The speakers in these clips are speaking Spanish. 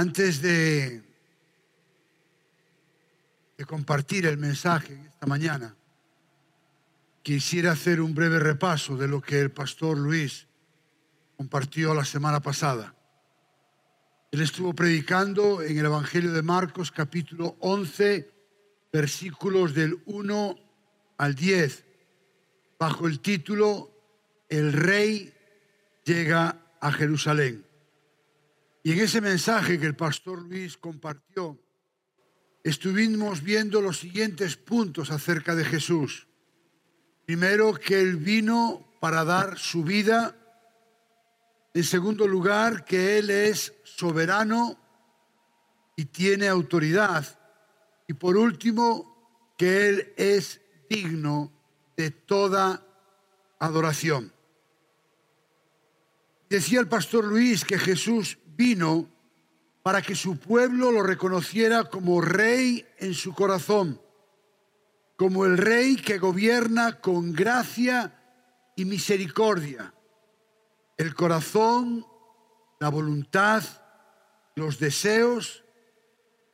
Antes de, compartir el mensaje esta mañana, quisiera hacer un breve repaso de lo que el pastor Luis compartió la semana pasada. Él estuvo predicando en el Evangelio de Marcos capítulo 11, versículos del 1 al 10, bajo el título El rey llega a Jerusalén. Y en ese mensaje que el pastor Luis compartió, estuvimos viendo los siguientes puntos acerca de Jesús. Primero, que Él vino para dar su vida. En segundo lugar, que Él es soberano y tiene autoridad. Y por último, que Él es digno de toda adoración. Decía el pastor Luis que Jesús vino para que su pueblo lo reconociera como rey en su corazón, como el rey que gobierna con gracia y misericordia. El corazón, la voluntad, los deseos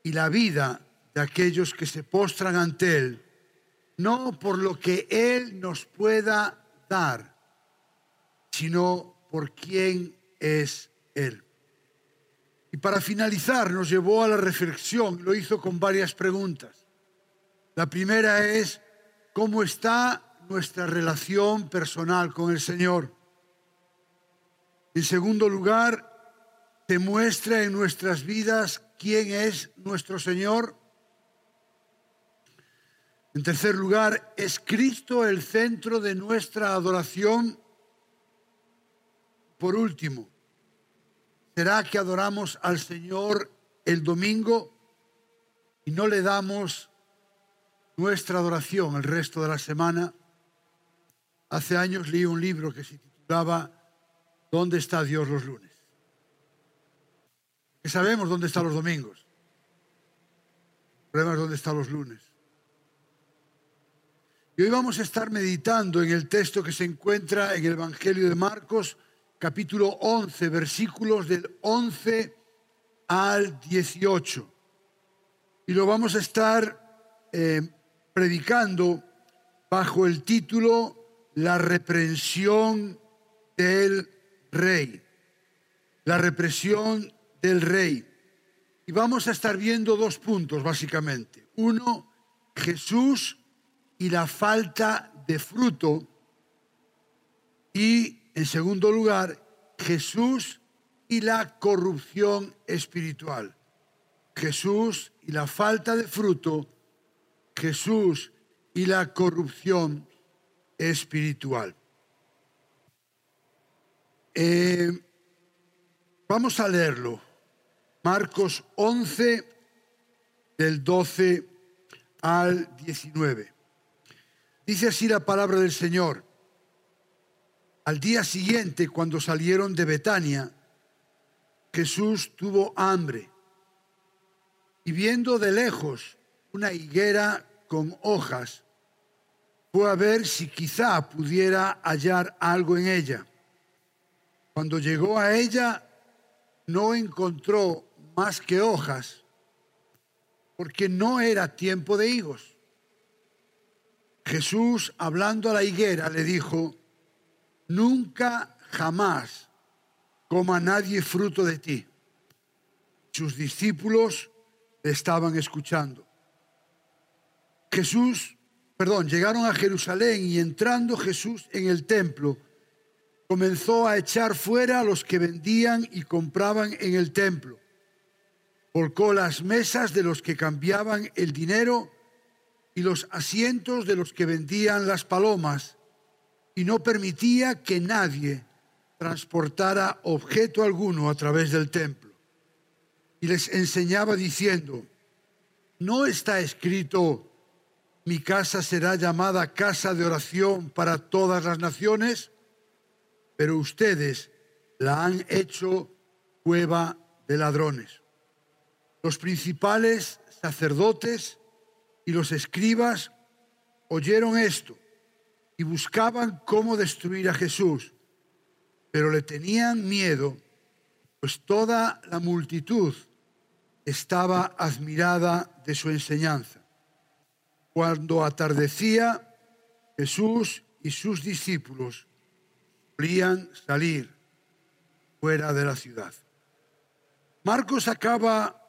y la vida de aquellos que se postran ante Él, no por lo que Él nos pueda dar, sino por quién es Él. Y para finalizar, nos llevó a la reflexión, lo hizo con varias preguntas. La primera es, ¿cómo está nuestra relación personal con el Señor? En segundo lugar, ¿se muestra en nuestras vidas quién es nuestro Señor? En tercer lugar, ¿es Cristo el centro de nuestra adoración? Por último, ¿Será que adoramos al Señor el domingo y no le damos nuestra adoración el resto de la semana? Hace años leí un libro que se titulaba ¿Dónde está Dios los lunes? Que sabemos dónde están los domingos. El problema es dónde están los lunes. Y hoy vamos a estar meditando en el texto que se encuentra en el Evangelio de Marcos, capítulo 11, versículos del 11 al 18. Y lo vamos a estar eh, predicando bajo el título La reprensión del rey. La represión del rey. Y vamos a estar viendo dos puntos, básicamente. Uno, Jesús y la falta de fruto. Y en segundo lugar, Jesús y la corrupción espiritual. Jesús y la falta de fruto, Jesús y la corrupción espiritual. Eh, vamos a leerlo. Marcos 11, del 12 al 19. Dice así la palabra del Señor. Al día siguiente, cuando salieron de Betania, Jesús tuvo hambre y viendo de lejos una higuera con hojas, fue a ver si quizá pudiera hallar algo en ella. Cuando llegó a ella, no encontró más que hojas, porque no era tiempo de higos. Jesús, hablando a la higuera, le dijo, nunca jamás coma nadie fruto de ti. Sus discípulos estaban escuchando. Jesús, perdón, llegaron a Jerusalén y entrando Jesús en el templo, comenzó a echar fuera a los que vendían y compraban en el templo. Volcó las mesas de los que cambiaban el dinero y los asientos de los que vendían las palomas y no permitía que nadie transportara objeto alguno a través del templo. Y les enseñaba diciendo, ¿no está escrito, mi casa será llamada casa de oración para todas las naciones? Pero ustedes la han hecho cueva de ladrones. Los principales sacerdotes y los escribas oyeron esto y buscaban cómo destruir a Jesús, pero le tenían miedo, pues toda la multitud estaba admirada de su enseñanza. Cuando atardecía, Jesús y sus discípulos solían salir fuera de la ciudad. Marcos acaba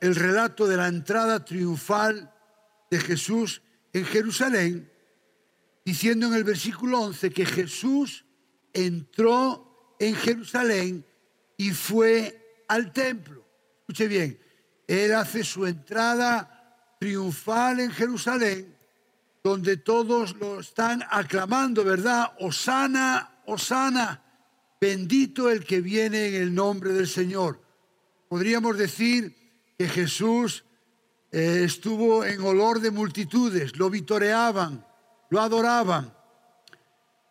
el relato de la entrada triunfal de Jesús en Jerusalén, diciendo en el versículo 11 que Jesús entró en Jerusalén y fue al templo. Escuche bien, él hace su entrada triunfal en Jerusalén, donde todos lo están aclamando, ¿verdad? Osana, Osana, bendito el que viene en el nombre del Señor. Podríamos decir que Jesús eh, estuvo en olor de multitudes, lo vitoreaban, lo adoraban.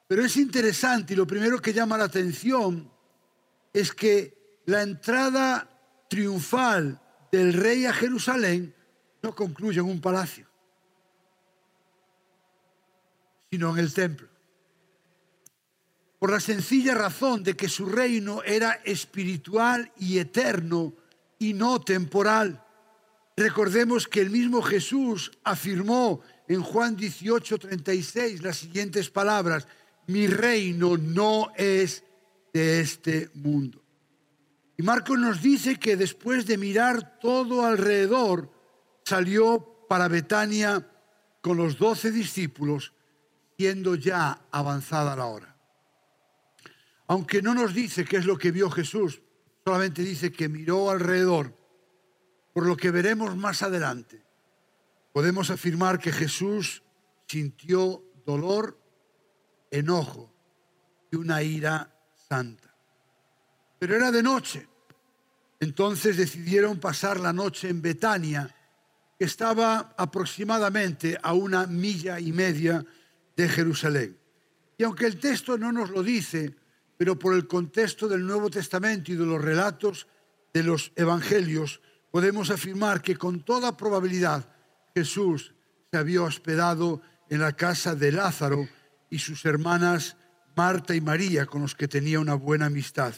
Pero es interesante y lo primero que llama la atención es que la entrada triunfal del rey a Jerusalén no concluye en un palacio, sino en el templo. Por la sencilla razón de que su reino era espiritual y eterno y no temporal. Recordemos que el mismo Jesús afirmó en Juan 18, 36 las siguientes palabras, mi reino no es de este mundo. Y Marcos nos dice que después de mirar todo alrededor, salió para Betania con los doce discípulos, siendo ya avanzada la hora. Aunque no nos dice qué es lo que vio Jesús, solamente dice que miró alrededor, por lo que veremos más adelante. Podemos afirmar que Jesús sintió dolor, enojo y una ira santa. Pero era de noche. Entonces decidieron pasar la noche en Betania, que estaba aproximadamente a una milla y media de Jerusalén. Y aunque el texto no nos lo dice, pero por el contexto del Nuevo Testamento y de los relatos de los Evangelios, podemos afirmar que con toda probabilidad Jesús se había hospedado en la casa de Lázaro y sus hermanas Marta y María, con los que tenía una buena amistad.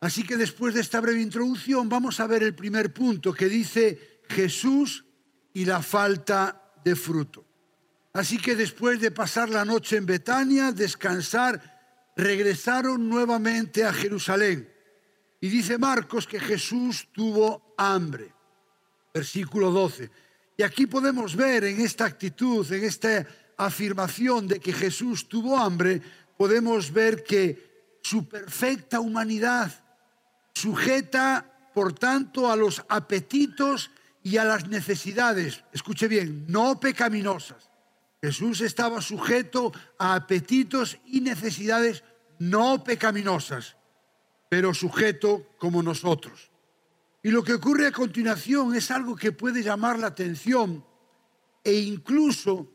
Así que después de esta breve introducción vamos a ver el primer punto que dice Jesús y la falta de fruto. Así que después de pasar la noche en Betania, descansar, regresaron nuevamente a Jerusalén. Y dice Marcos que Jesús tuvo hambre. Versículo 12. Y aquí podemos ver en esta actitud, en esta afirmación de que Jesús tuvo hambre, podemos ver que su perfecta humanidad, sujeta, por tanto, a los apetitos y a las necesidades, escuche bien, no pecaminosas. Jesús estaba sujeto a apetitos y necesidades no pecaminosas, pero sujeto como nosotros. Y lo que ocurre a continuación es algo que puede llamar la atención e incluso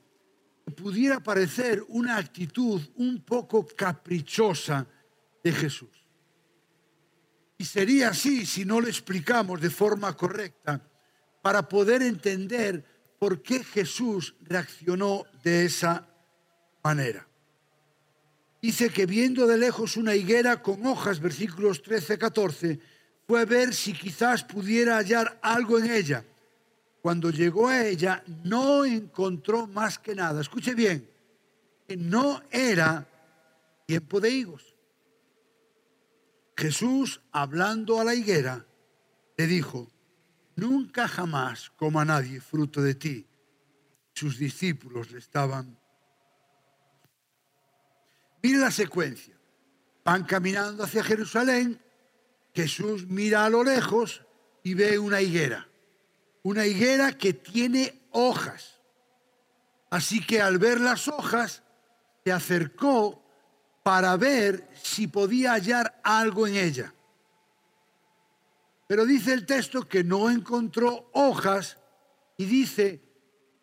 pudiera parecer una actitud un poco caprichosa de Jesús. Y sería así si no lo explicamos de forma correcta para poder entender por qué Jesús reaccionó de esa manera. Dice que viendo de lejos una higuera con hojas, versículos 13, 14, fue a ver si quizás pudiera hallar algo en ella. Cuando llegó a ella, no encontró más que nada. Escuche bien, que no era tiempo de higos. Jesús, hablando a la higuera, le dijo, nunca jamás coma nadie fruto de ti. Sus discípulos le estaban Mire la secuencia. Van caminando hacia Jerusalén, Jesús mira a lo lejos y ve una higuera. Una higuera que tiene hojas. Así que al ver las hojas, se acercó para ver si podía hallar algo en ella. Pero dice el texto que no encontró hojas y dice,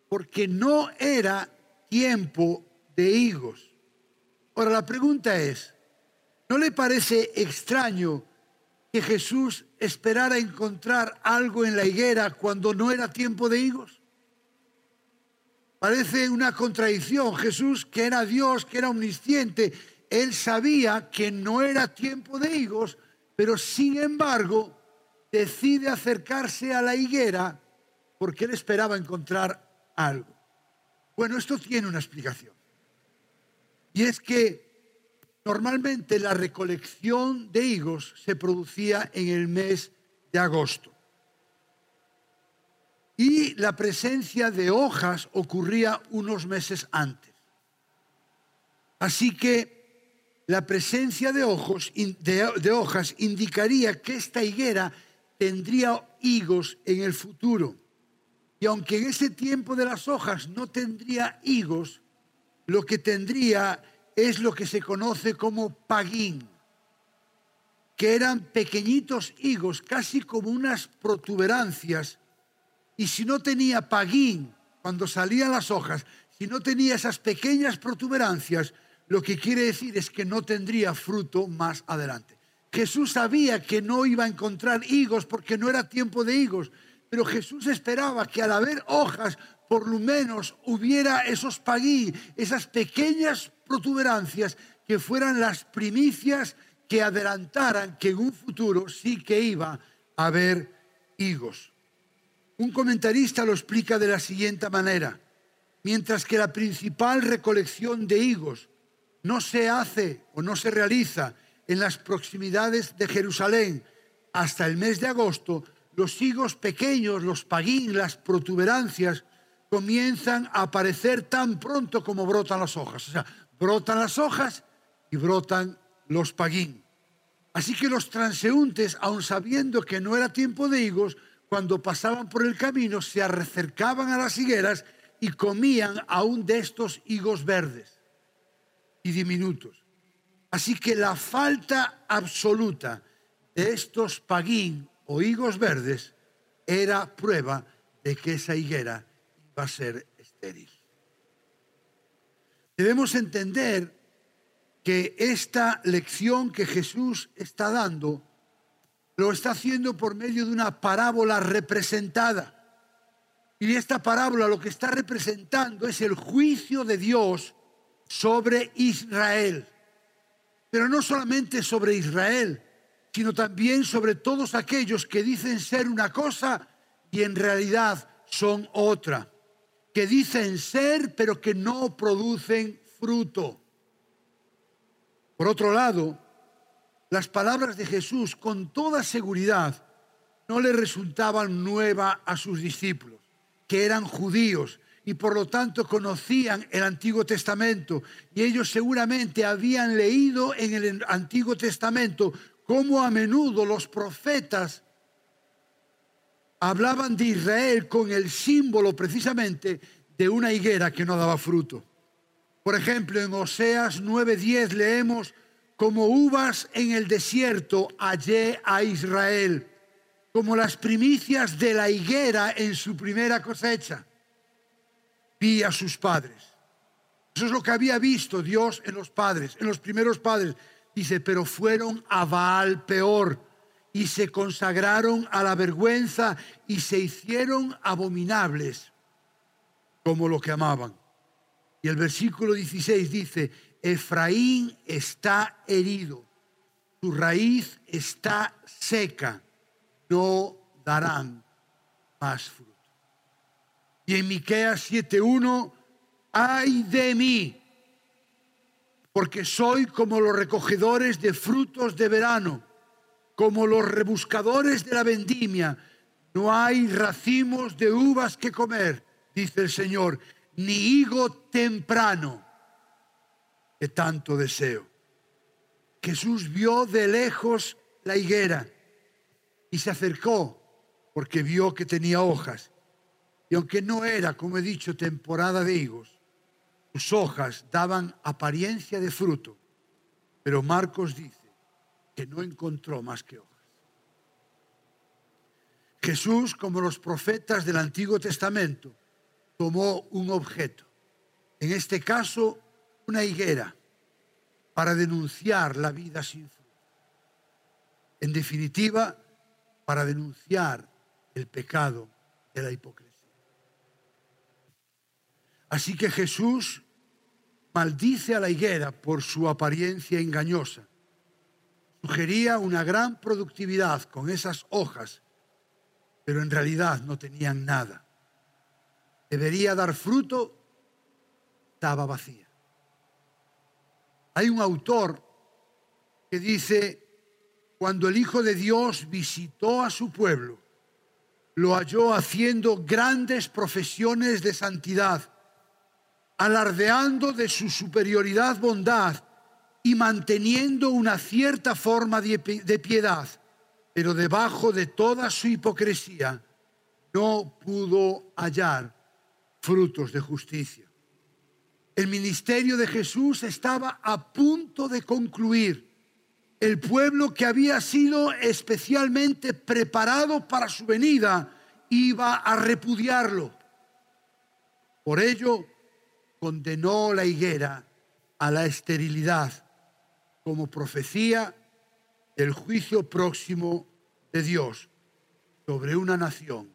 porque no era tiempo de higos. Ahora la pregunta es, ¿no le parece extraño que Jesús esperara encontrar algo en la higuera cuando no era tiempo de higos? Parece una contradicción. Jesús, que era Dios, que era omnisciente, él sabía que no era tiempo de higos, pero sin embargo decide acercarse a la higuera porque él esperaba encontrar algo. Bueno, esto tiene una explicación. Y es que normalmente la recolección de higos se producía en el mes de agosto. Y la presencia de hojas ocurría unos meses antes. Así que la presencia de, hojas indicaría que esta higuera tendría higos en el futuro. Y aunque en ese tiempo de las hojas no tendría higos, lo que tendría es lo que se conoce como paguín, que eran pequeñitos higos, casi como unas protuberancias. Y si no tenía paguín, cuando salían las hojas, si no tenía esas pequeñas protuberancias, lo que quiere decir es que no tendría fruto más adelante. Jesús sabía que no iba a encontrar higos porque no era tiempo de higos, pero Jesús esperaba que al haber hojas, por lo menos hubiera esos paguí, esas pequeñas protuberancias que fueran las primicias que adelantaran que en un futuro sí que iba a haber higos. Un comentarista lo explica de la siguiente manera. Mientras que la principal recolección de higos no se hace o no se realiza en las proximidades de Jerusalén hasta el mes de agosto, los higos pequeños, los paguín, las protuberancias, comienzan a aparecer tan pronto como brotan las hojas. O sea, brotan las hojas y brotan los paguín. Así que los transeúntes, aun sabiendo que no era tiempo de higos, cuando pasaban por el camino se acercaban a las higueras y comían aún de estos higos verdes y diminutos. Así que la falta absoluta de estos paguín o higos verdes era prueba de que esa higuera iba a ser estéril. Debemos entender que esta lección que Jesús está dando lo está haciendo por medio de una parábola representada. Y esta parábola lo que está representando es el juicio de Dios sobre Israel. Pero no solamente sobre Israel, sino también sobre todos aquellos que dicen ser una cosa y en realidad son otra. Que dicen ser pero que no producen fruto. Por otro lado, las palabras de Jesús con toda seguridad no le resultaban nueva a sus discípulos, que eran judíos y por lo tanto conocían el Antiguo Testamento. Y ellos seguramente habían leído en el Antiguo Testamento cómo a menudo los profetas hablaban de Israel con el símbolo precisamente de una higuera que no daba fruto. Por ejemplo, en Oseas 9:10 leemos, como uvas en el desierto hallé a Israel, como las primicias de la higuera en su primera cosecha. Vi a sus padres. Eso es lo que había visto Dios en los padres, en los primeros padres. Dice, pero fueron a Baal peor y se consagraron a la vergüenza y se hicieron abominables como lo que amaban. Y el versículo 16 dice, Efraín está herido, su raíz está seca, no darán más fruto. Y en Miqueas 7:1, ay de mí, porque soy como los recogedores de frutos de verano, como los rebuscadores de la vendimia. No hay racimos de uvas que comer, dice el Señor ni higo temprano que tanto deseo. Jesús vio de lejos la higuera y se acercó porque vio que tenía hojas. Y aunque no era, como he dicho, temporada de higos, sus hojas daban apariencia de fruto. Pero Marcos dice que no encontró más que hojas. Jesús, como los profetas del Antiguo Testamento, tomó un objeto, en este caso una higuera, para denunciar la vida sin fruto. En definitiva, para denunciar el pecado de la hipocresía. Así que Jesús maldice a la higuera por su apariencia engañosa, sugería una gran productividad con esas hojas, pero en realidad no tenían nada. Debería dar fruto, estaba vacía. Hay un autor que dice, cuando el Hijo de Dios visitó a su pueblo, lo halló haciendo grandes profesiones de santidad, alardeando de su superioridad bondad y manteniendo una cierta forma de piedad, pero debajo de toda su hipocresía no pudo hallar frutos de justicia. El ministerio de Jesús estaba a punto de concluir. El pueblo que había sido especialmente preparado para su venida iba a repudiarlo. Por ello, condenó la higuera a la esterilidad como profecía del juicio próximo de Dios sobre una nación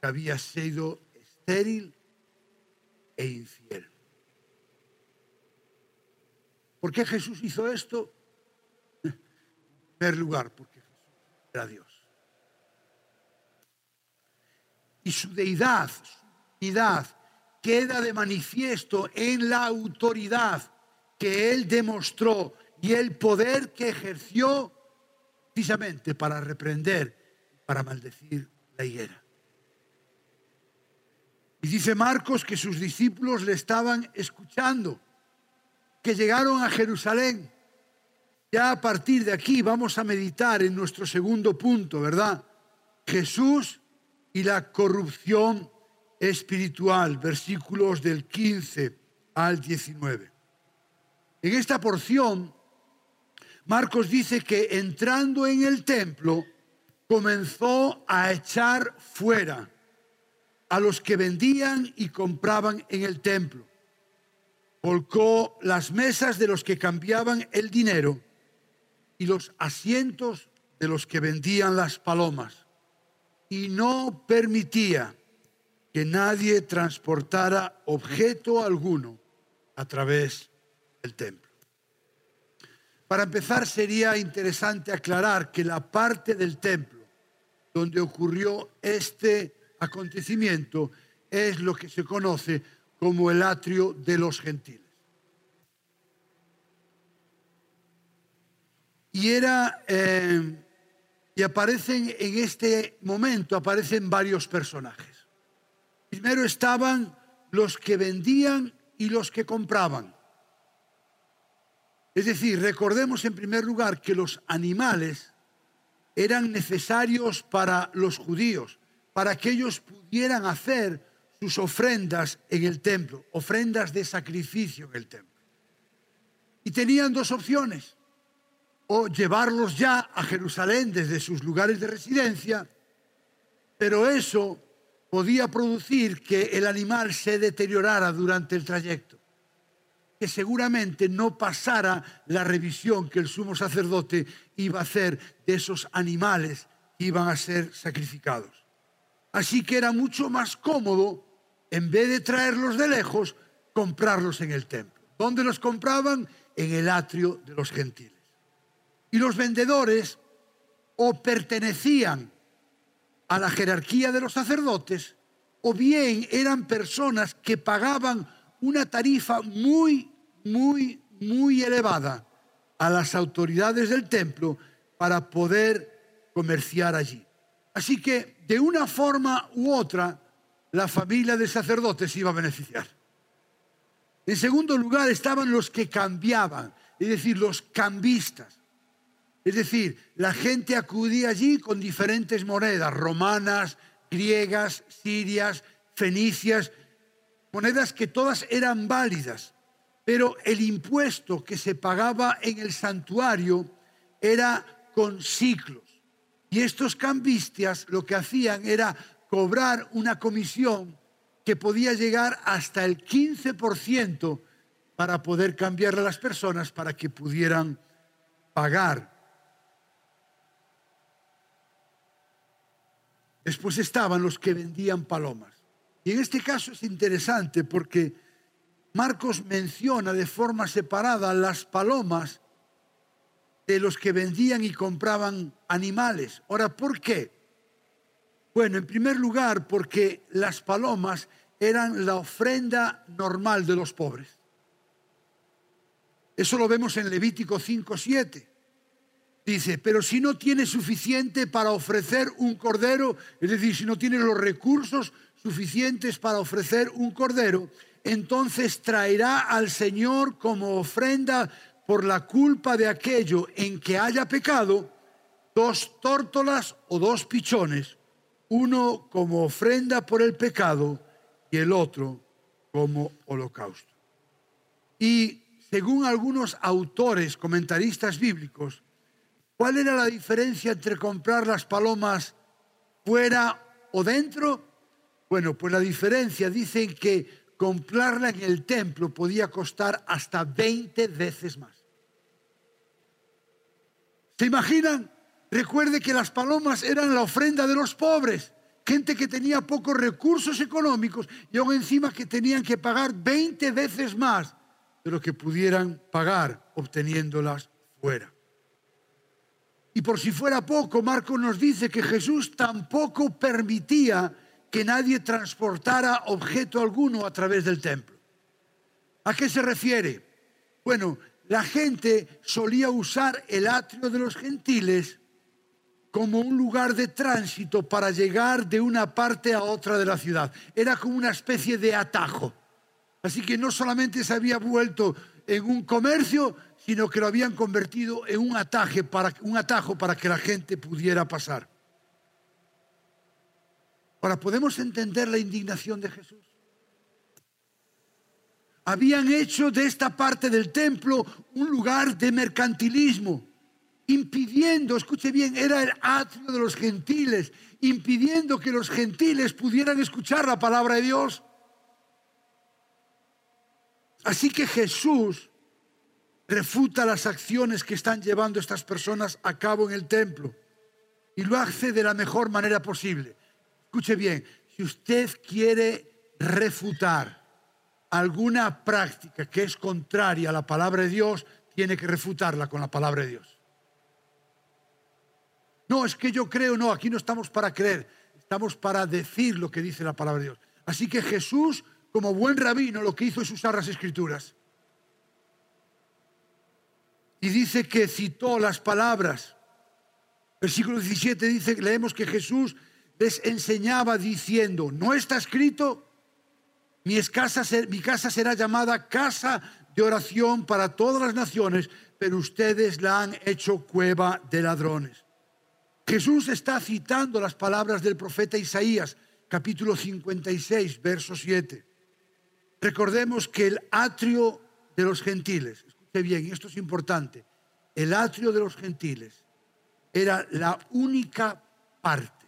que había sido estéril e infiel. ¿Por qué Jesús hizo esto? En primer lugar, porque Jesús era Dios. Y su deidad, su deidad, queda de manifiesto en la autoridad que él demostró y el poder que ejerció precisamente para reprender, para maldecir la higuera. Y dice Marcos que sus discípulos le estaban escuchando, que llegaron a Jerusalén. Ya a partir de aquí vamos a meditar en nuestro segundo punto, ¿verdad? Jesús y la corrupción espiritual, versículos del 15 al 19. En esta porción Marcos dice que entrando en el templo comenzó a echar fuera a los que vendían y compraban en el templo. Volcó las mesas de los que cambiaban el dinero y los asientos de los que vendían las palomas. Y no permitía que nadie transportara objeto alguno a través del templo. Para empezar, sería interesante aclarar que la parte del templo donde ocurrió este acontecimiento es lo que se conoce como el atrio de los gentiles. Y era, eh, y aparecen en este momento, aparecen varios personajes. Primero estaban los que vendían y los que compraban. Es decir, recordemos en primer lugar que los animales eran necesarios para los judíos, para que ellos pudieran hacer sus ofrendas en el templo, ofrendas de sacrificio en el templo. Y tenían dos opciones, o llevarlos ya a Jerusalén desde sus lugares de residencia, pero eso podía producir que el animal se deteriorara durante el trayecto seguramente no pasara la revisión que el sumo sacerdote iba a hacer de esos animales que iban a ser sacrificados. Así que era mucho más cómodo, en vez de traerlos de lejos, comprarlos en el templo. ¿Dónde los compraban? En el atrio de los gentiles. Y los vendedores o pertenecían a la jerarquía de los sacerdotes o bien eran personas que pagaban una tarifa muy, muy, muy elevada a las autoridades del templo para poder comerciar allí. Así que, de una forma u otra, la familia de sacerdotes iba a beneficiar. En segundo lugar estaban los que cambiaban, es decir, los cambistas. Es decir, la gente acudía allí con diferentes monedas, romanas, griegas, sirias, fenicias, monedas que todas eran válidas, pero el impuesto que se pagaba en el santuario era con ciclos. Y estos cambistas lo que hacían era cobrar una comisión que podía llegar hasta el 15% para poder cambiarle a las personas para que pudieran pagar. Después estaban los que vendían palomas. Y en este caso es interesante porque Marcos menciona de forma separada las palomas de los que vendían y compraban animales. Ahora, ¿por qué? Bueno, en primer lugar, porque las palomas eran la ofrenda normal de los pobres. Eso lo vemos en Levítico 5.7. Dice, pero si no tiene suficiente para ofrecer un cordero, es decir, si no tiene los recursos suficientes para ofrecer un cordero, entonces traerá al Señor como ofrenda por la culpa de aquello en que haya pecado dos tórtolas o dos pichones, uno como ofrenda por el pecado y el otro como holocausto. Y según algunos autores, comentaristas bíblicos, ¿cuál era la diferencia entre comprar las palomas fuera o dentro? Bueno, pues la diferencia dicen que comprarla en el templo podía costar hasta 20 veces más. ¿Se imaginan? Recuerde que las palomas eran la ofrenda de los pobres, gente que tenía pocos recursos económicos y aún encima que tenían que pagar 20 veces más de lo que pudieran pagar obteniéndolas fuera. Y por si fuera poco, Marco nos dice que Jesús tampoco permitía que nadie transportara objeto alguno a través del templo. ¿A qué se refiere? Bueno, la gente solía usar el atrio de los gentiles como un lugar de tránsito para llegar de una parte a otra de la ciudad. Era como una especie de atajo. Así que no solamente se había vuelto en un comercio, sino que lo habían convertido en un, ataje para, un atajo para que la gente pudiera pasar. Ahora, ¿podemos entender la indignación de Jesús? habían hecho de esta parte del templo un lugar de mercantilismo, impidiendo, escuche bien, era el atrio de los gentiles, impidiendo que los gentiles pudieran escuchar la palabra de Dios. Así que Jesús refuta las acciones que están llevando estas personas a cabo en el templo y lo hace de la mejor manera posible. Escuche bien, si usted quiere refutar alguna práctica que es contraria a la palabra de Dios, tiene que refutarla con la palabra de Dios. No, es que yo creo, no, aquí no estamos para creer, estamos para decir lo que dice la palabra de Dios. Así que Jesús, como buen rabino, lo que hizo es usar las escrituras. Y dice que citó las palabras. Versículo 17 dice, leemos que Jesús les enseñaba diciendo, ¿no está escrito? Mi casa, será llamada casa de oración para todas las naciones, pero ustedes la han hecho cueva de ladrones. Jesús está citando las palabras del profeta Isaías, capítulo 56, verso 7. Recordemos que el atrio de los gentiles, escuche bien, esto es importante, el atrio de los gentiles era la única parte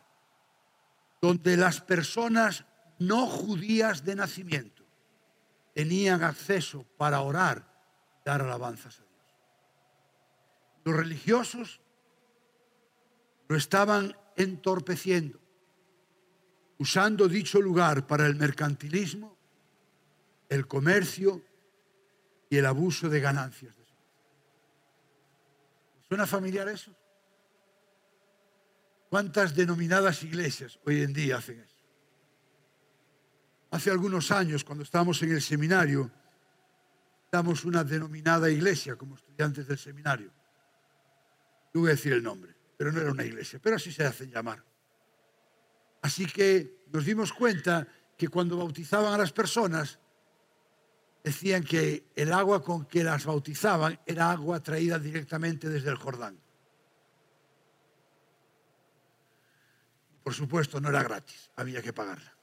donde las personas no judías de nacimiento tenían acceso para orar, dar alabanzas a Dios. Los religiosos lo estaban entorpeciendo, usando dicho lugar para el mercantilismo, el comercio y el abuso de ganancias. ¿Suena familiar eso? ¿Cuántas denominadas iglesias hoy en día hacen eso? Hace algunos años, cuando estábamos en el seminario, damos una denominada iglesia como estudiantes del seminario. No voy a decir el nombre, pero no era una iglesia, pero así se hacen llamar. Así que nos dimos cuenta que cuando bautizaban a las personas, decían que el agua con que las bautizaban era agua traída directamente desde el Jordán. Por supuesto, no era gratis, había que pagarla.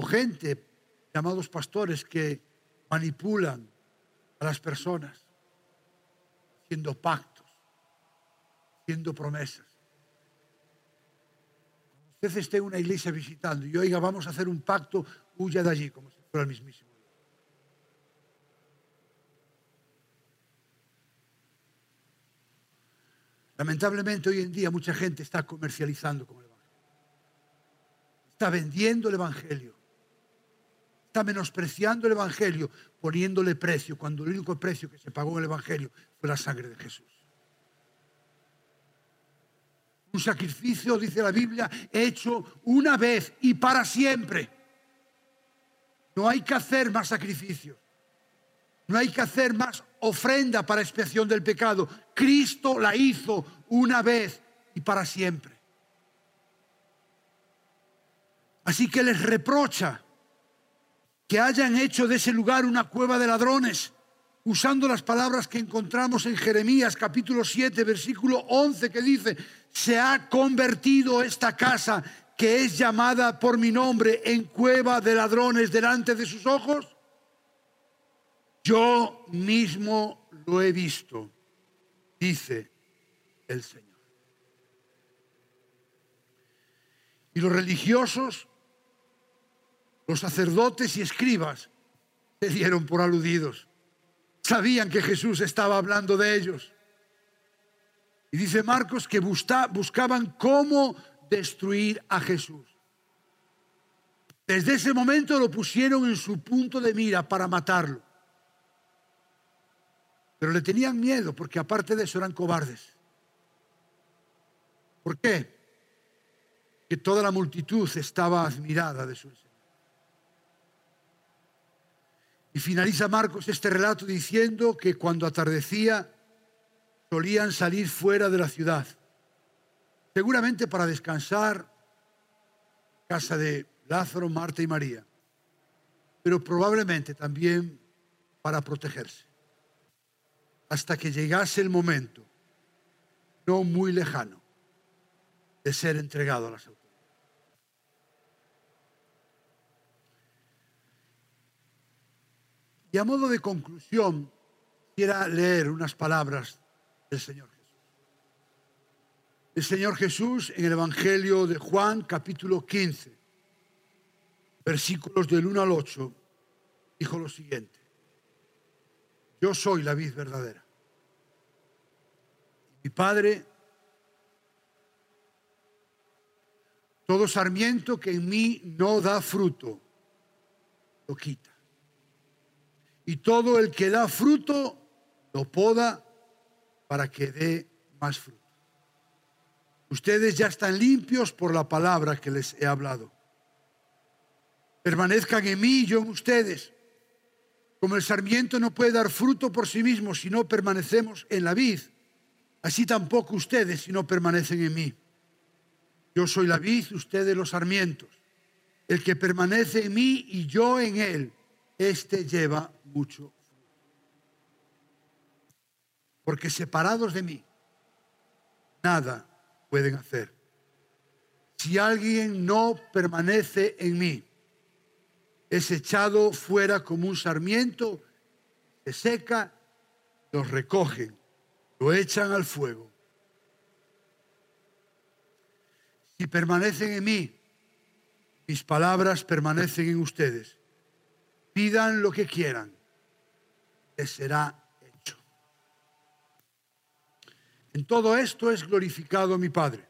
o gente, llamados pastores, que manipulan a las personas, haciendo pactos, haciendo promesas. Usted esté en una iglesia visitando y oiga, vamos a hacer un pacto, huya de allí, como si fuera el mismísimo. Lamentablemente hoy en día mucha gente está comercializando con el Evangelio. Está vendiendo el Evangelio está menospreciando el Evangelio, poniéndole precio, cuando el único precio que se pagó en el Evangelio fue la sangre de Jesús. Un sacrificio, dice la Biblia, hecho una vez y para siempre. No hay que hacer más sacrificios. No hay que hacer más ofrenda para expiación del pecado. Cristo la hizo una vez y para siempre. Así que les reprocha que hayan hecho de ese lugar una cueva de ladrones, usando las palabras que encontramos en Jeremías capítulo 7, versículo 11, que dice, se ha convertido esta casa que es llamada por mi nombre en cueva de ladrones delante de sus ojos. Yo mismo lo he visto, dice el Señor. Y los religiosos los sacerdotes y escribas se dieron por aludidos. Sabían que Jesús estaba hablando de ellos. Y dice Marcos que buscaban cómo destruir a Jesús. Desde ese momento lo pusieron en su punto de mira para matarlo. Pero le tenían miedo porque aparte de eso eran cobardes. ¿Por qué? Que toda la multitud estaba admirada de su enseñanza. Y finaliza Marcos este relato diciendo que cuando atardecía solían salir fuera de la ciudad, seguramente para descansar, casa de Lázaro, Marta y María, pero probablemente también para protegerse, hasta que llegase el momento, no muy lejano, de ser entregado a las autoridades. Y a modo de conclusión, quiera leer unas palabras del Señor Jesús. El Señor Jesús en el Evangelio de Juan, capítulo 15, versículos del 1 al 8, dijo lo siguiente. Yo soy la vid verdadera. Mi Padre, todo sarmiento que en mí no da fruto, lo quita y todo el que da fruto lo poda para que dé más fruto. Ustedes ya están limpios por la palabra que les he hablado. Permanezcan en mí y yo en ustedes. Como el sarmiento no puede dar fruto por sí mismo si no permanecemos en la vid, así tampoco ustedes si no permanecen en mí. Yo soy la vid, ustedes los sarmientos. El que permanece en mí y yo en él, este lleva mucho Porque separados de mí, nada pueden hacer. Si alguien no permanece en mí, es echado fuera como un sarmiento, se seca, los recogen, lo echan al fuego. Si permanecen en mí, mis palabras permanecen en ustedes pidan lo que quieran, que será hecho. En todo esto es glorificado mi Padre,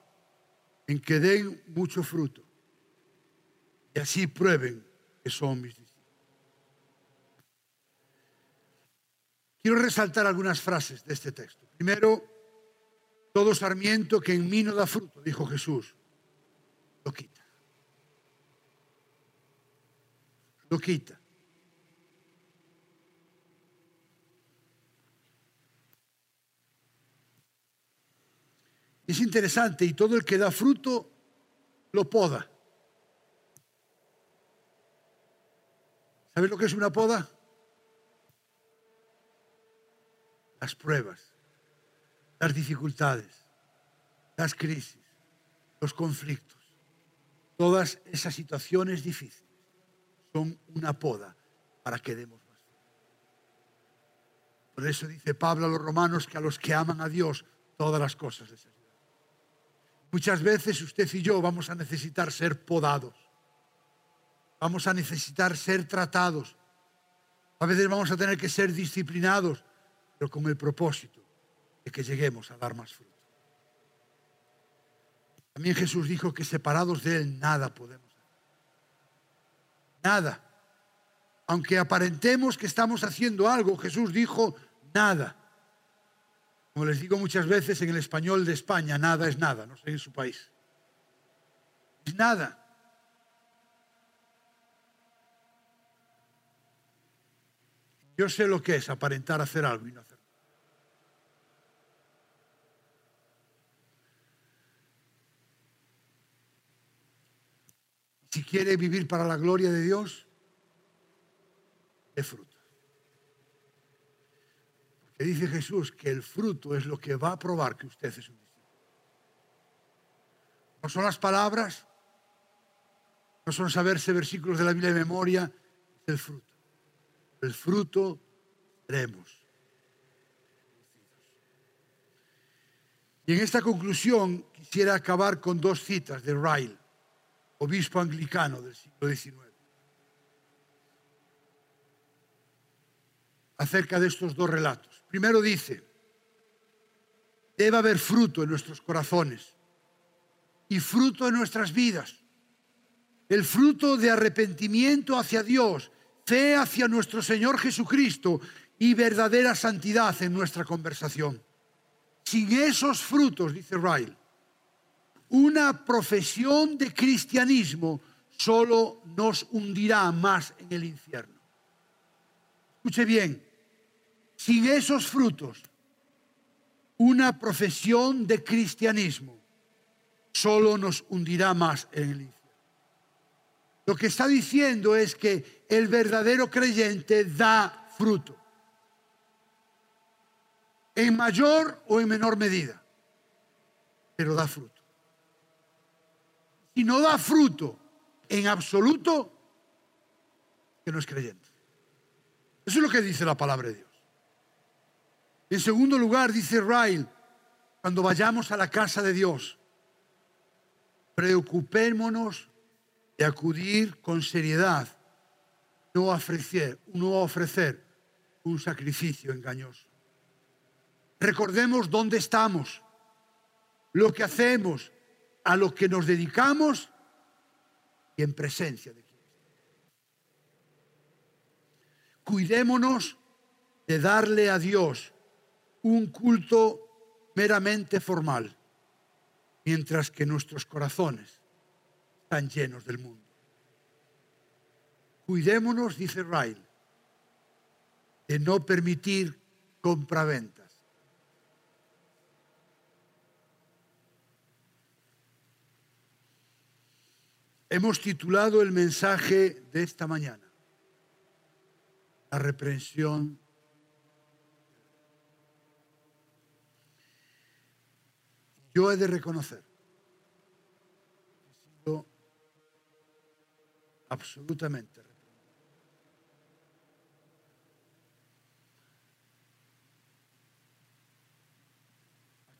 en que den mucho fruto y así prueben que son mis discípulos. Quiero resaltar algunas frases de este texto. Primero, todo sarmiento que en mí no da fruto, dijo Jesús, lo quita. Lo quita. Es interesante y todo el que da fruto lo poda. ¿Sabes lo que es una poda? Las pruebas, las dificultades, las crisis, los conflictos, todas esas situaciones difíciles son una poda para que demos más. Por eso dice Pablo a los romanos que a los que aman a Dios todas las cosas les ayudan. Muchas veces usted y yo vamos a necesitar ser podados. Vamos a necesitar ser tratados. A veces vamos a tener que ser disciplinados, pero con el propósito de que lleguemos a dar más fruto. También Jesús dijo que separados de Él nada podemos hacer. Nada. aunque aparentemos que estamos haciendo algo, Jesús dijo, nada. Como les digo muchas veces en el español de España, nada es nada, no sé en su país. Es nada. Yo sé lo que es aparentar hacer algo y no hacerlo. Si quiere vivir para la gloria de Dios, es fruto. Porque dice Jesús que el fruto es lo que va a probar que usted es un discípulo. No son las palabras, no son saberse versículos de la Biblia de memoria, es el fruto. El fruto seremos. Y en esta conclusión quisiera acabar con dos citas de Ryle obispo anglicano del siglo XIX, acerca de estos dos relatos. Primero dice, debe haber fruto en nuestros corazones y fruto en nuestras vidas. El fruto de arrepentimiento hacia Dios, fe hacia nuestro Señor Jesucristo y verdadera santidad en nuestra conversación. Sin esos frutos, dice Ryle, una profesión de cristianismo solo nos hundirá más en el infierno. Escuche bien, sin esos frutos, una profesión de cristianismo solo nos hundirá más en el infierno. Lo que está diciendo es que el verdadero creyente da fruto, en mayor o en menor medida, pero da fruto y no da fruto en absoluto, que no es creyente. Eso es lo que dice la palabra de Dios. En segundo lugar, dice Ryle, cuando vayamos a la casa de Dios, preocupémonos de acudir con seriedad, no ofrecer, no ofrecer un sacrificio engañoso. Recordemos dónde estamos, lo que hacemos, a lo que nos dedicamos y en presencia de Cristo. Cuidémonos de darle a Dios un culto meramente formal, mientras que nuestros corazones están llenos del mundo. Cuidémonos, dice Ryle, de no permitir compraventa Hemos titulado el mensaje de esta mañana, la reprensión. Yo he de reconocer que he absolutamente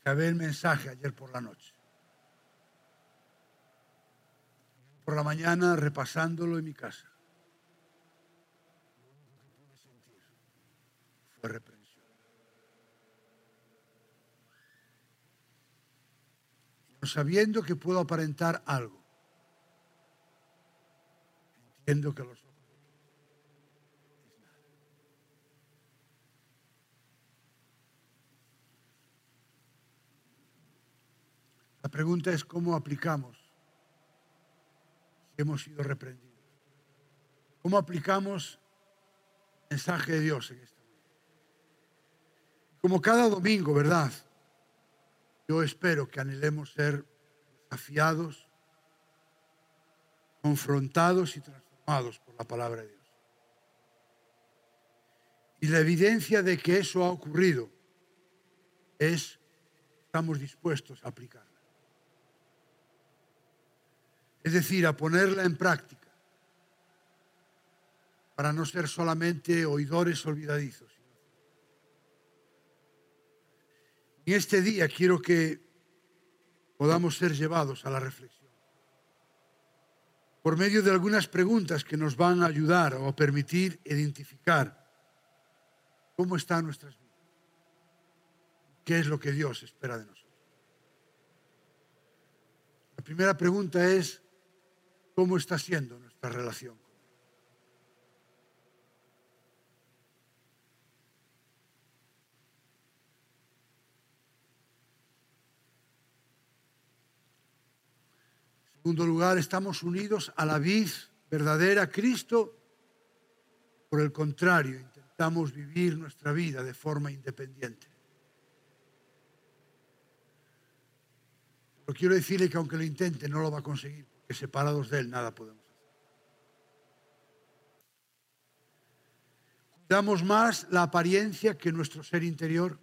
Acabé el mensaje ayer por la noche. por la mañana repasándolo en mi casa. Fue reprensión. Sabiendo que puedo aparentar algo, entiendo que los ojos es nada. La pregunta es cómo aplicamos hemos sido reprendidos. ¿Cómo aplicamos el mensaje de Dios en esta vida? Como cada domingo, ¿verdad? Yo espero que anhelemos ser desafiados, confrontados y transformados por la palabra de Dios. Y la evidencia de que eso ha ocurrido es estamos dispuestos a aplicar es decir, a ponerla en práctica, para no ser solamente oidores olvidadizos. En este día quiero que podamos ser llevados a la reflexión, por medio de algunas preguntas que nos van a ayudar o a permitir identificar cómo están nuestras vidas, qué es lo que Dios espera de nosotros. La primera pregunta es, cómo está siendo nuestra relación. En segundo lugar, estamos unidos a la vid verdadera, Cristo. Por el contrario, intentamos vivir nuestra vida de forma independiente. Pero quiero decirle que aunque lo intente, no lo va a conseguir, porque separados de Él nada podemos hacer. Damos más la apariencia que nuestro ser interior.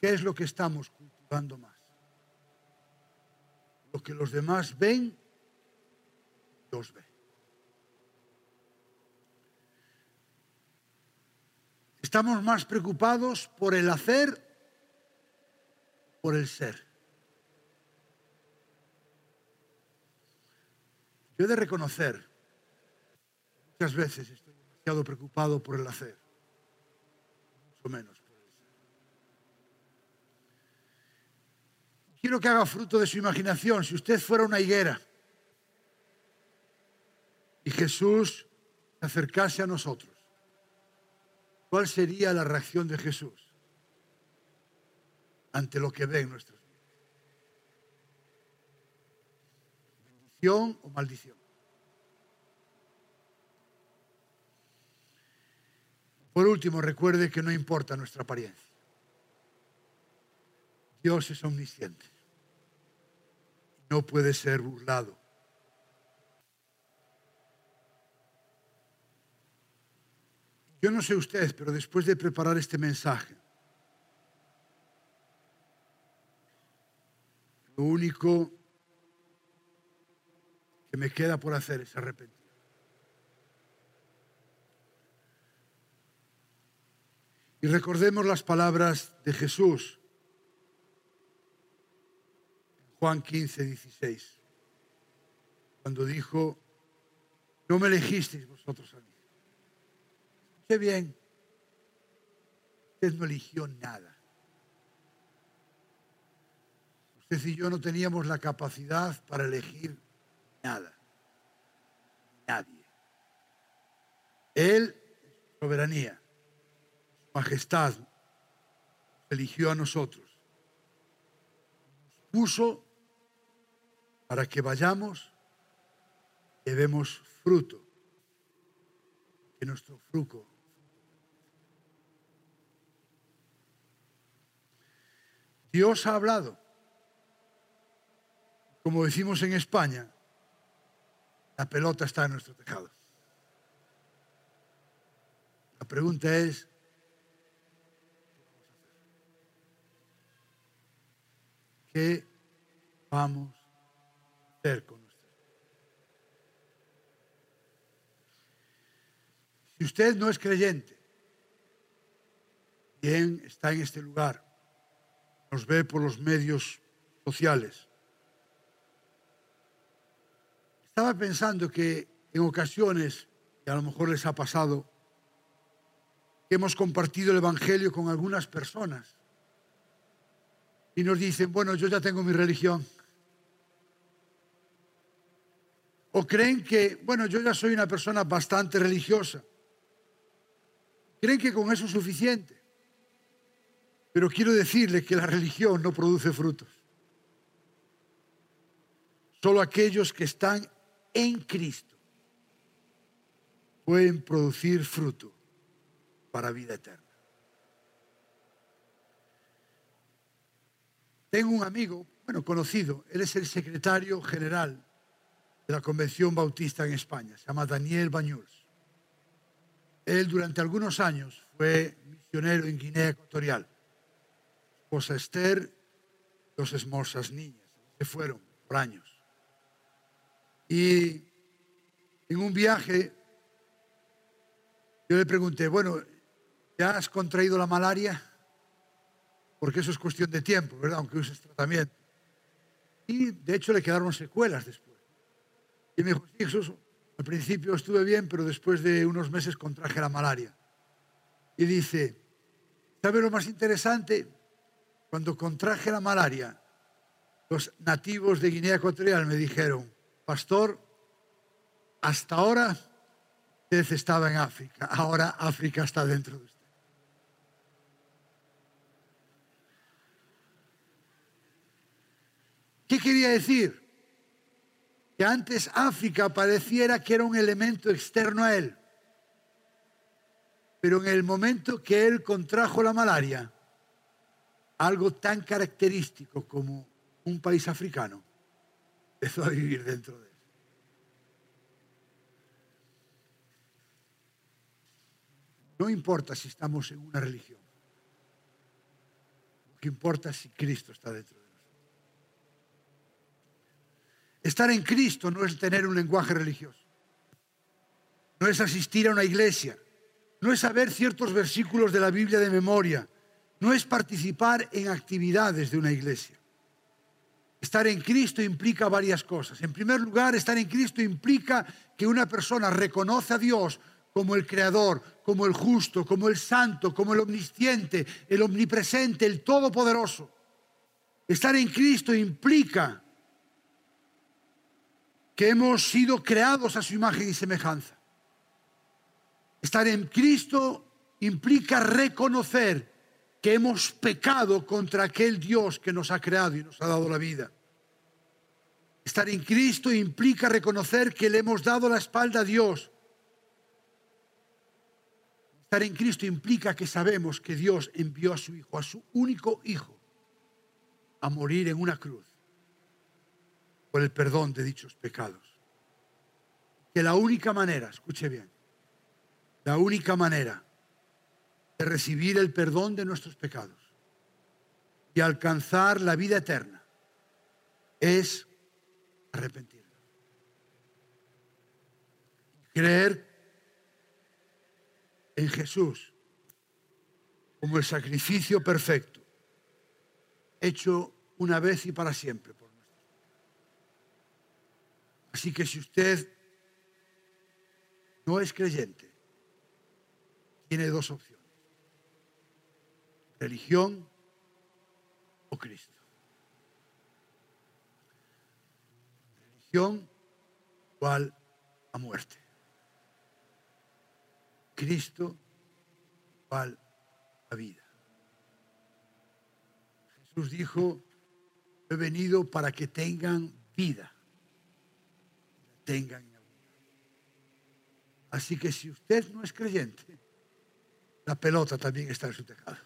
¿Qué es lo que estamos cultivando más? Lo que los demás ven, Dios ve. Estamos más preocupados por el hacer, por el ser. Yo he de reconocer, muchas veces estoy demasiado preocupado por el hacer, mucho menos. Quiero que haga fruto de su imaginación. Si usted fuera una higuera y Jesús se acercase a nosotros, ¿cuál sería la reacción de Jesús ante lo que ve en nuestras vidas? ¿Bendición o maldición? Por último, recuerde que no importa nuestra apariencia. Dios es omnisciente. No puede ser burlado. Yo no sé usted, pero después de preparar este mensaje, lo único que me queda por hacer es arrepentir. Y recordemos las palabras de Jesús, Juan 15, 16, cuando dijo, no me elegisteis vosotros a mí Qué bien. Usted no eligió nada. Usted y yo no teníamos la capacidad para elegir nada. Nadie. Él, soberanía, su majestad, eligió a nosotros. Nos puso para que vayamos y demos fruto. Que nuestro fruto Dios ha hablado. Como decimos en España, la pelota está en nuestro tejado. La pregunta es, ¿qué vamos a hacer con nuestra Si usted no es creyente, bien está en este lugar nos ve por los medios sociales. Estaba pensando que en ocasiones, y a lo mejor les ha pasado, que hemos compartido el Evangelio con algunas personas y nos dicen, bueno, yo ya tengo mi religión. O creen que, bueno, yo ya soy una persona bastante religiosa. Creen que con eso es suficiente. Pero quiero decirle que la religión no produce frutos. Solo aquellos que están en Cristo pueden producir fruto para vida eterna. Tengo un amigo, bueno, conocido, él es el secretario general de la Convención Bautista en España, se llama Daniel Bañuls. Él durante algunos años fue misionero en Guinea Ecuatorial esposa Esther, dos esmosas niñas, se fueron por años. Y en un viaje, yo le pregunté, bueno, ¿ya has contraído la malaria? Porque eso es cuestión de tiempo, ¿verdad? Aunque uses tratamiento. Y de hecho le quedaron secuelas después. Y me dijo, al principio estuve bien, pero después de unos meses contraje la malaria. Y dice, ¿sabe lo más interesante? Cuando contraje la malaria, los nativos de Guinea Ecuatorial me dijeron, pastor, hasta ahora usted estaba en África, ahora África está dentro de usted. ¿Qué quería decir? Que antes África pareciera que era un elemento externo a él. Pero en el momento que él contrajo la malaria, algo tan característico como un país africano empezó a vivir dentro de él. No importa si estamos en una religión. Lo que importa es si Cristo está dentro de nosotros. Estar en Cristo no es tener un lenguaje religioso. No es asistir a una iglesia. No es saber ciertos versículos de la Biblia de memoria no es participar en actividades de una iglesia. Estar en Cristo implica varias cosas. En primer lugar, estar en Cristo implica que una persona reconoce a Dios como el creador, como el justo, como el santo, como el omnisciente, el omnipresente, el todopoderoso. Estar en Cristo implica que hemos sido creados a su imagen y semejanza. Estar en Cristo implica reconocer hemos pecado contra aquel Dios que nos ha creado y nos ha dado la vida. Estar en Cristo implica reconocer que le hemos dado la espalda a Dios. Estar en Cristo implica que sabemos que Dios envió a su Hijo, a su único Hijo, a morir en una cruz por el perdón de dichos pecados. Que la única manera, escuche bien, la única manera de recibir el perdón de nuestros pecados y alcanzar la vida eterna es arrepentirnos. Creer en Jesús como el sacrificio perfecto, hecho una vez y para siempre por. Así que si usted no es creyente, tiene dos opciones religión o Cristo. Religión igual a muerte. Cristo igual a vida. Jesús dijo, he venido para que tengan vida, tengan Así que si usted no es creyente, la pelota también está en su tejado.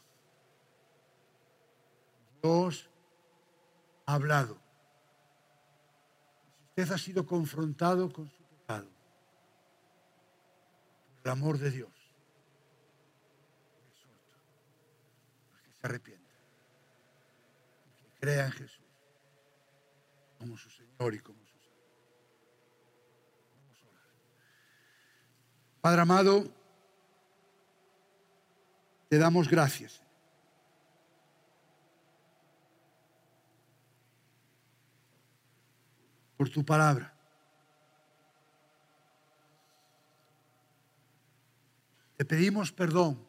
Dios ha hablado. Si usted ha sido confrontado con su pecado, por el amor de Dios, que se arrepienta, que crea en Jesús como su Señor y como su Salvador. Padre amado, te damos gracias. Por tu palabra. Te pedimos perdón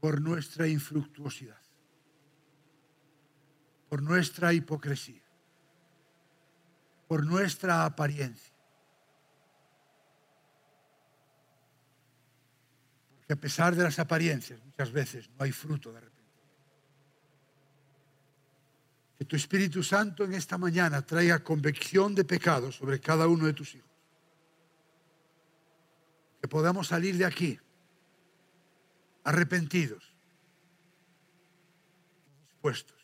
por nuestra infructuosidad, por nuestra hipocresía, por nuestra apariencia. Porque a pesar de las apariencias, muchas veces no hay fruto de repente. Que tu Espíritu Santo en esta mañana traiga convicción de pecado sobre cada uno de tus hijos. Que podamos salir de aquí arrepentidos, dispuestos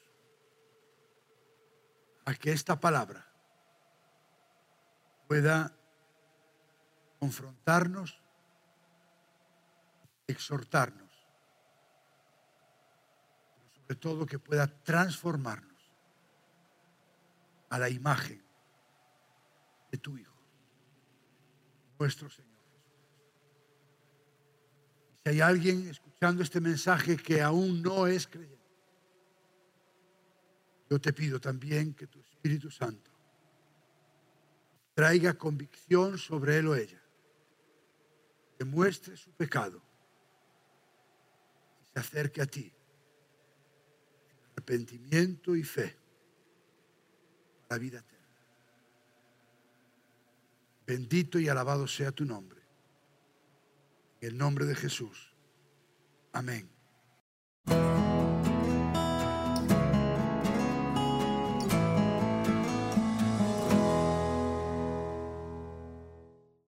a que esta palabra pueda confrontarnos, exhortarnos, pero sobre todo que pueda transformarnos a la imagen de tu Hijo, nuestro Señor Si hay alguien escuchando este mensaje que aún no es creyente, yo te pido también que tu Espíritu Santo traiga convicción sobre él o ella, que muestre su pecado y se acerque a ti, arrepentimiento y fe la vida eterna. Bendito y alabado sea tu nombre. En el nombre de Jesús. Amén.